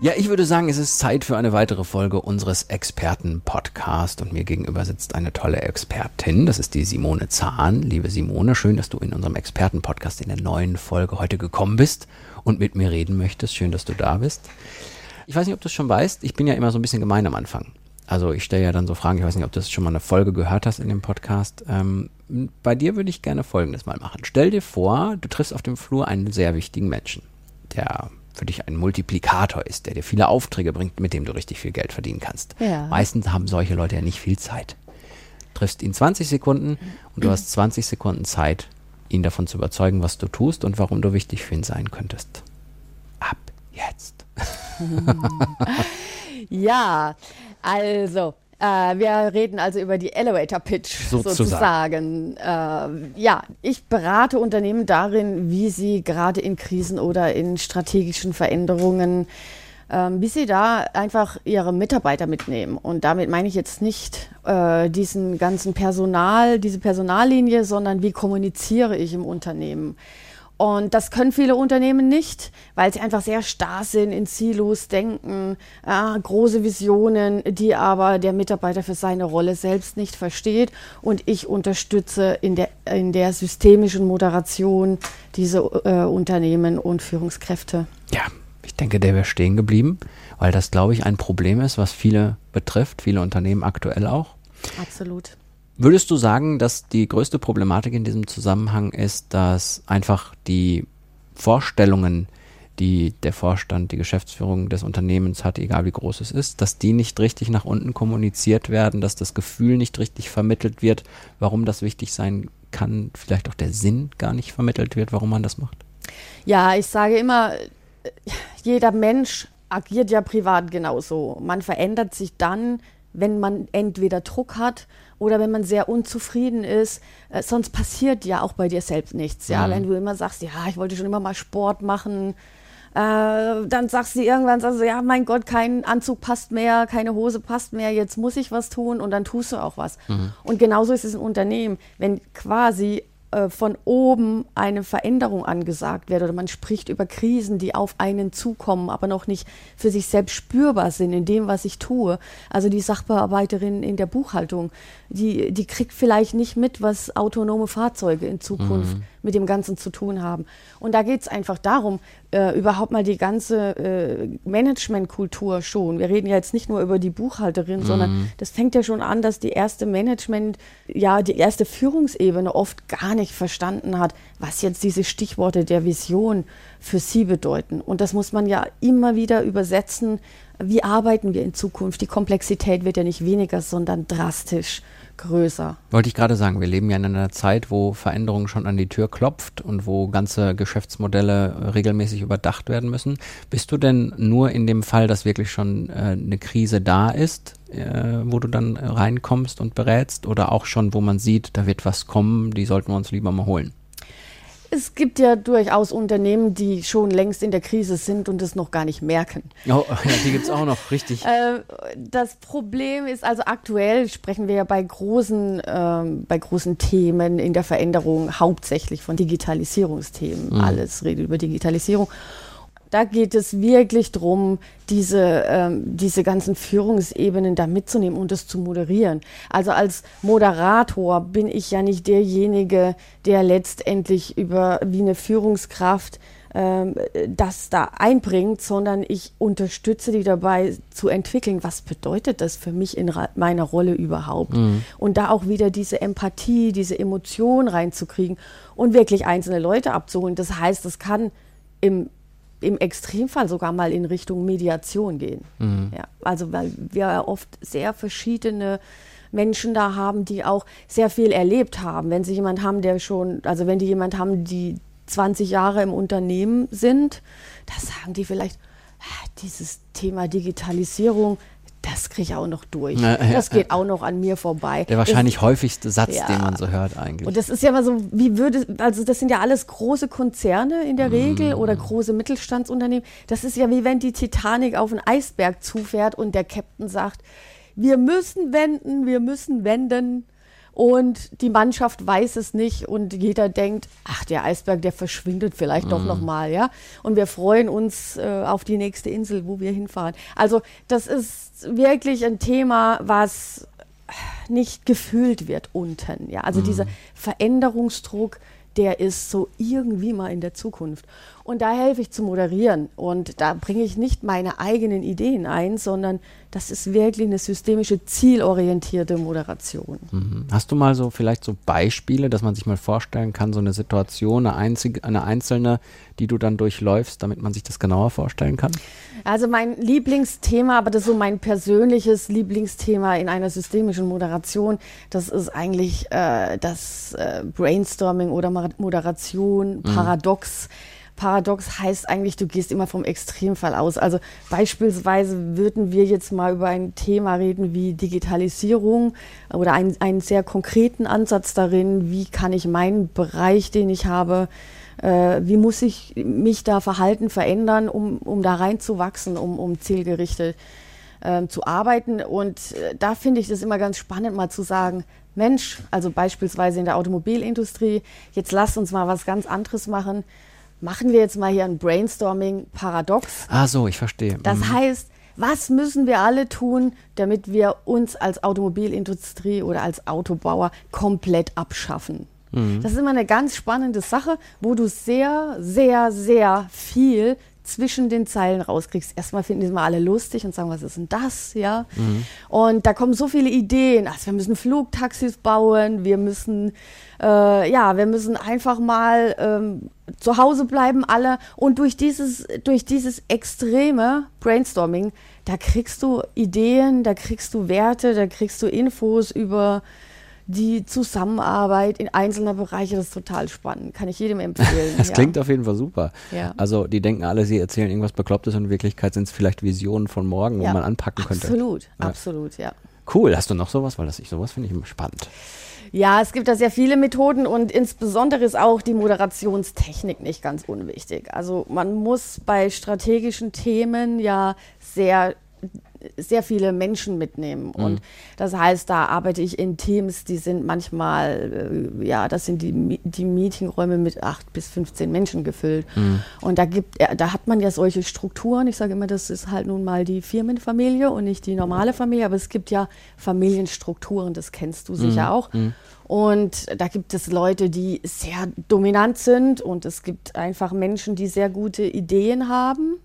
Ja, ich würde sagen, es ist Zeit für eine weitere Folge unseres Experten-Podcast und mir gegenüber sitzt eine tolle Expertin. Das ist die Simone Zahn. Liebe Simone, schön, dass du in unserem Experten-Podcast in der neuen Folge heute gekommen bist und mit mir reden möchtest. Schön, dass du da bist. Ich weiß nicht, ob du es schon weißt. Ich bin ja immer so ein bisschen gemein am Anfang. Also ich stelle ja dann so Fragen. Ich weiß nicht, ob du das schon mal eine Folge gehört hast in dem Podcast. Ähm, bei dir würde ich gerne Folgendes mal machen. Stell dir vor, du triffst auf dem Flur einen sehr wichtigen Menschen, der für dich ein Multiplikator ist, der dir viele Aufträge bringt, mit dem du richtig viel Geld verdienen kannst. Ja. Meistens haben solche Leute ja nicht viel Zeit. Du triffst ihn 20 Sekunden und du hast 20 Sekunden Zeit, ihn davon zu überzeugen, was du tust und warum du wichtig für ihn sein könntest. Ab jetzt. ja, also äh, wir reden also über die Elevator Pitch sozusagen. sozusagen. Äh, ja, ich berate Unternehmen darin, wie sie gerade in Krisen oder in strategischen Veränderungen, äh, wie sie da einfach ihre Mitarbeiter mitnehmen. Und damit meine ich jetzt nicht äh, diesen ganzen Personal, diese Personallinie, sondern wie kommuniziere ich im Unternehmen. Und das können viele Unternehmen nicht, weil sie einfach sehr starr sind, in Silos denken, äh, große Visionen, die aber der Mitarbeiter für seine Rolle selbst nicht versteht. Und ich unterstütze in der, in der systemischen Moderation diese äh, Unternehmen und Führungskräfte. Ja, ich denke, der wäre stehen geblieben, weil das, glaube ich, ein Problem ist, was viele betrifft, viele Unternehmen aktuell auch. Absolut. Würdest du sagen, dass die größte Problematik in diesem Zusammenhang ist, dass einfach die Vorstellungen, die der Vorstand, die Geschäftsführung des Unternehmens hat, egal wie groß es ist, dass die nicht richtig nach unten kommuniziert werden, dass das Gefühl nicht richtig vermittelt wird, warum das wichtig sein kann, vielleicht auch der Sinn gar nicht vermittelt wird, warum man das macht? Ja, ich sage immer, jeder Mensch agiert ja privat genauso. Man verändert sich dann, wenn man entweder Druck hat oder wenn man sehr unzufrieden ist. Äh, sonst passiert ja auch bei dir selbst nichts. Ja, mhm. wenn du immer sagst, ja, ich wollte schon immer mal Sport machen, äh, dann sagst du irgendwann, sagst du, ja, mein Gott, kein Anzug passt mehr, keine Hose passt mehr, jetzt muss ich was tun und dann tust du auch was. Mhm. Und genauso ist es im Unternehmen. Wenn quasi äh, von oben eine Veränderung angesagt wird oder man spricht über Krisen, die auf einen zukommen, aber noch nicht für sich selbst spürbar sind in dem, was ich tue. Also die Sachbearbeiterin in der Buchhaltung, die, die kriegt vielleicht nicht mit, was autonome Fahrzeuge in Zukunft mhm. mit dem Ganzen zu tun haben. Und da geht es einfach darum, äh, überhaupt mal die ganze äh, Managementkultur schon. Wir reden ja jetzt nicht nur über die Buchhalterin, mhm. sondern das fängt ja schon an, dass die erste Management, ja, die erste Führungsebene oft gar nicht verstanden hat, was jetzt diese Stichworte der Vision für sie bedeuten. Und das muss man ja immer wieder übersetzen. Wie arbeiten wir in Zukunft? Die Komplexität wird ja nicht weniger, sondern drastisch größer. Wollte ich gerade sagen, wir leben ja in einer Zeit, wo Veränderung schon an die Tür klopft und wo ganze Geschäftsmodelle regelmäßig überdacht werden müssen. Bist du denn nur in dem Fall, dass wirklich schon äh, eine Krise da ist, äh, wo du dann reinkommst und berätst oder auch schon, wo man sieht, da wird was kommen, die sollten wir uns lieber mal holen? Es gibt ja durchaus Unternehmen, die schon längst in der Krise sind und es noch gar nicht merken. Oh, ja, die gibt es auch noch, richtig. Äh, das Problem ist also aktuell sprechen wir ja bei großen, ähm, bei großen Themen in der Veränderung hauptsächlich von Digitalisierungsthemen. Mhm. Alles redet über Digitalisierung. Da geht es wirklich darum, diese, ähm, diese ganzen Führungsebenen da mitzunehmen und das zu moderieren. Also als Moderator bin ich ja nicht derjenige, der letztendlich über wie eine Führungskraft ähm, das da einbringt, sondern ich unterstütze die dabei zu entwickeln, was bedeutet das für mich in meiner Rolle überhaupt. Mhm. Und da auch wieder diese Empathie, diese Emotion reinzukriegen und wirklich einzelne Leute abzuholen. Das heißt, das kann im im Extremfall sogar mal in Richtung Mediation gehen. Mhm. Ja, also weil wir oft sehr verschiedene Menschen da haben, die auch sehr viel erlebt haben. Wenn sie jemand haben, der schon, also wenn die jemand haben, die 20 Jahre im Unternehmen sind, da sagen die vielleicht, ah, dieses Thema Digitalisierung, das kriege ich auch noch durch. Na, ja, das geht ja. auch noch an mir vorbei. Der wahrscheinlich das, häufigste Satz, ja. den man so hört eigentlich. Und das ist ja immer so, wie würde, also das sind ja alles große Konzerne in der Regel mm. oder große Mittelstandsunternehmen. Das ist ja wie wenn die Titanic auf einen Eisberg zufährt und der Captain sagt, wir müssen wenden, wir müssen wenden und die Mannschaft weiß es nicht und jeder denkt, ach, der Eisberg, der verschwindet vielleicht mm. doch noch mal, ja. Und wir freuen uns äh, auf die nächste Insel, wo wir hinfahren. Also das ist wirklich ein Thema, was nicht gefühlt wird unten, ja. Also mm. dieser Veränderungsdruck, der ist so irgendwie mal in der Zukunft. Und da helfe ich zu moderieren. Und da bringe ich nicht meine eigenen Ideen ein, sondern das ist wirklich eine systemische, zielorientierte Moderation. Mhm. Hast du mal so vielleicht so Beispiele, dass man sich mal vorstellen kann, so eine Situation, eine, einzige, eine einzelne, die du dann durchläufst, damit man sich das genauer vorstellen kann? Also mein Lieblingsthema, aber das ist so mein persönliches Lieblingsthema in einer systemischen Moderation, das ist eigentlich äh, das äh, Brainstorming oder Moderation, mhm. Paradox. Mhm Paradox heißt eigentlich, du gehst immer vom Extremfall aus. Also beispielsweise würden wir jetzt mal über ein Thema reden wie Digitalisierung oder einen, einen sehr konkreten Ansatz darin, wie kann ich meinen Bereich, den ich habe, äh, wie muss ich mich da verhalten, verändern, um, um da reinzuwachsen, um, um zielgerichtet äh, zu arbeiten. Und äh, da finde ich das immer ganz spannend, mal zu sagen, Mensch, also beispielsweise in der Automobilindustrie, jetzt lasst uns mal was ganz anderes machen machen wir jetzt mal hier ein Brainstorming-Paradox. Ah, so, ich verstehe. Das mhm. heißt, was müssen wir alle tun, damit wir uns als Automobilindustrie oder als Autobauer komplett abschaffen? Mhm. Das ist immer eine ganz spannende Sache, wo du sehr, sehr, sehr viel zwischen den Zeilen rauskriegst. Erstmal finden die mal alle lustig und sagen, was ist denn das? Ja. Mhm. Und da kommen so viele Ideen. Also wir müssen Flugtaxis bauen, wir müssen, äh, ja, wir müssen einfach mal ähm, zu Hause bleiben alle. Und durch dieses, durch dieses extreme Brainstorming, da kriegst du Ideen, da kriegst du Werte, da kriegst du Infos über die Zusammenarbeit in einzelner Bereiche, das ist total spannend. Kann ich jedem empfehlen. das ja. klingt auf jeden Fall super. Ja. Also die denken alle, sie erzählen irgendwas Beklopptes und in Wirklichkeit sind es vielleicht Visionen von morgen, ja. wo man anpacken könnte. Absolut, absolut, ja. Cool, hast du noch sowas? Weil das ich sowas finde ich immer spannend. Ja, es gibt da sehr viele Methoden und insbesondere ist auch die Moderationstechnik nicht ganz unwichtig. Also man muss bei strategischen Themen ja sehr sehr viele Menschen mitnehmen. Mhm. Und das heißt, da arbeite ich in Teams, die sind manchmal, äh, ja, das sind die, die Meetingräume mit acht bis 15 Menschen gefüllt. Mhm. Und da gibt, da hat man ja solche Strukturen. Ich sage immer, das ist halt nun mal die Firmenfamilie und nicht die normale Familie, aber es gibt ja Familienstrukturen, das kennst du sicher mhm. auch. Mhm. Und da gibt es Leute, die sehr dominant sind und es gibt einfach Menschen, die sehr gute Ideen haben,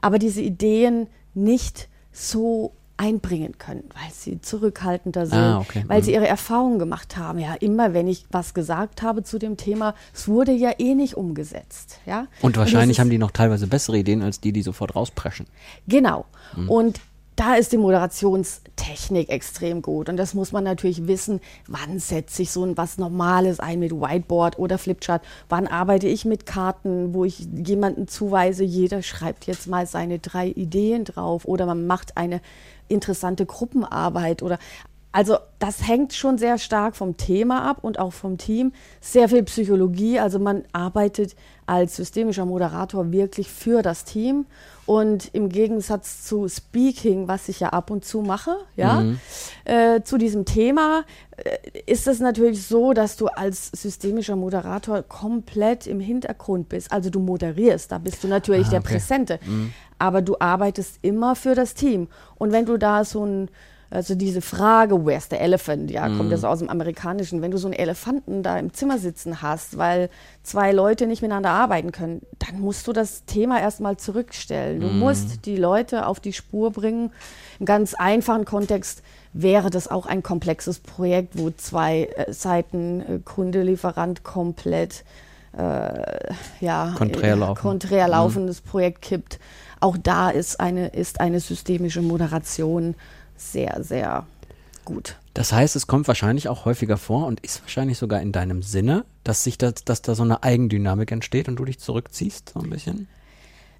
aber diese Ideen nicht so einbringen können, weil sie zurückhaltender sind, ah, okay. weil mhm. sie ihre Erfahrungen gemacht haben. Ja, immer wenn ich was gesagt habe zu dem Thema, es wurde ja eh nicht umgesetzt. Ja? Und wahrscheinlich Und haben die noch teilweise bessere Ideen als die, die sofort rauspreschen. Genau. Mhm. Und da ist die Moderationstechnik extrem gut. Und das muss man natürlich wissen, wann setze ich so ein was Normales ein mit Whiteboard oder Flipchart, wann arbeite ich mit Karten, wo ich jemanden zuweise, jeder schreibt jetzt mal seine drei Ideen drauf oder man macht eine interessante Gruppenarbeit oder also das hängt schon sehr stark vom Thema ab und auch vom Team. Sehr viel Psychologie, also man arbeitet als systemischer Moderator wirklich für das Team. Und im Gegensatz zu Speaking, was ich ja ab und zu mache, ja, mhm. äh, zu diesem Thema, äh, ist es natürlich so, dass du als systemischer Moderator komplett im Hintergrund bist. Also du moderierst, da bist du natürlich ah, der Präsente. Mhm. Aber du arbeitest immer für das Team. Und wenn du da so ein also diese Frage, where's the elephant, ja, kommt das mhm. aus dem Amerikanischen. Wenn du so einen Elefanten da im Zimmer sitzen hast, weil zwei Leute nicht miteinander arbeiten können, dann musst du das Thema erstmal zurückstellen. Du mm. musst die Leute auf die Spur bringen. Im ganz einfachen Kontext wäre das auch ein komplexes Projekt, wo zwei äh, Seiten, äh, Kunde, Lieferant komplett äh, ja, konträr, laufen. konträr mhm. laufendes mm. Projekt kippt. Auch da ist eine, ist eine systemische Moderation sehr, sehr gut. Das heißt, es kommt wahrscheinlich auch häufiger vor und ist wahrscheinlich sogar in deinem Sinne, dass sich das, dass da so eine Eigendynamik entsteht und du dich zurückziehst, so ein bisschen?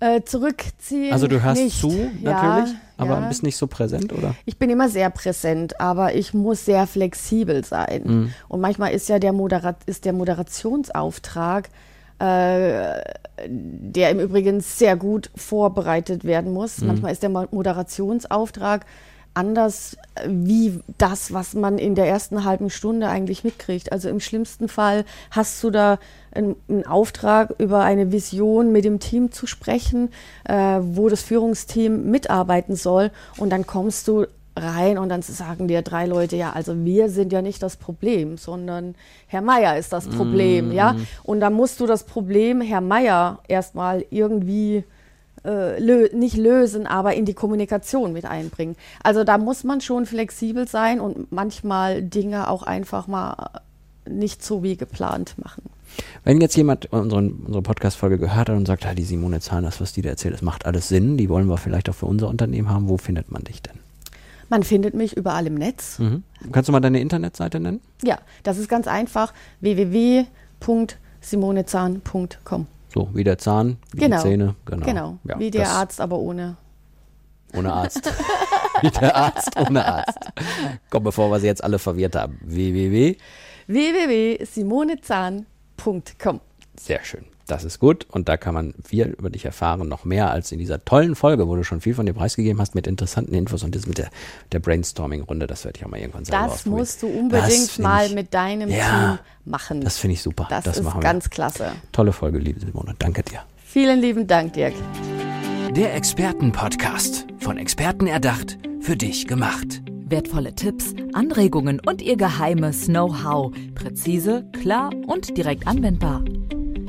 Äh, zurückziehen. Also du hörst nicht. zu, natürlich, ja, aber ja. bist nicht so präsent, oder? Ich bin immer sehr präsent, aber ich muss sehr flexibel sein. Mhm. Und manchmal ist ja der, Modera ist der Moderationsauftrag, äh, der im Übrigen sehr gut vorbereitet werden muss. Mhm. Manchmal ist der Mo- Moderationsauftrag anders äh, wie das, was man in der ersten halben Stunde eigentlich mitkriegt. Also im schlimmsten Fall hast du da einen, einen Auftrag über eine Vision mit dem Team zu sprechen, äh, wo das Führungsteam mitarbeiten soll und dann kommst du rein und dann sagen dir drei Leute, ja, also wir sind ja nicht das Problem, sondern Herr Meier ist das Problem, ja. Und dann musst du das Problem Herr Meier erstmal irgendwie äh, lö nicht lösen, aber in die Kommunikation mit einbringen. Also da muss man schon flexibel sein und manchmal Dinge auch einfach mal nicht so wie geplant machen. Wenn jetzt jemand unseren, unsere Podcast-Folge gehört hat und sagt, die Simone Zahn, das, was die da erzählt, das macht alles Sinn, die wollen wir vielleicht auch für unser Unternehmen haben, wo findet man dich denn? Man findet mich überall im Netz. Mhm. Kannst du mal deine Internetseite nennen? Ja, das ist ganz einfach. www.simonezahn.com. So, wie der Zahn, wie Genau. die Zähne. Genau, Genau, Ja, wie der Arzt, aber ohne. Ohne Arzt. wie der Arzt ohne Arzt. Komm, bevor wir sie jetzt alle verwirrt haben. www. www.simonezahn.com. Sehr schön. Das ist gut und da kann man viel über dich erfahren, noch mehr als in dieser tollen Folge, wo du schon viel von dir preisgegeben hast mit interessanten Infos und das mit der, der Brainstorming-Runde, das werde ich auch mal irgendwann selber Das musst du unbedingt mal ich- mit deinem Ja, Team machen. Das finde ich super. Das, das ist machen wir. ganz klasse. Tolle Folge, liebe Simone. Danke dir. Vielen lieben Dank, Dirk. Der Expertenpodcast. Von Experten erdacht, für dich gemacht. Wertvolle Tipps, Anregungen und ihr geheimes Know-how. Präzise, klar und direkt anwendbar.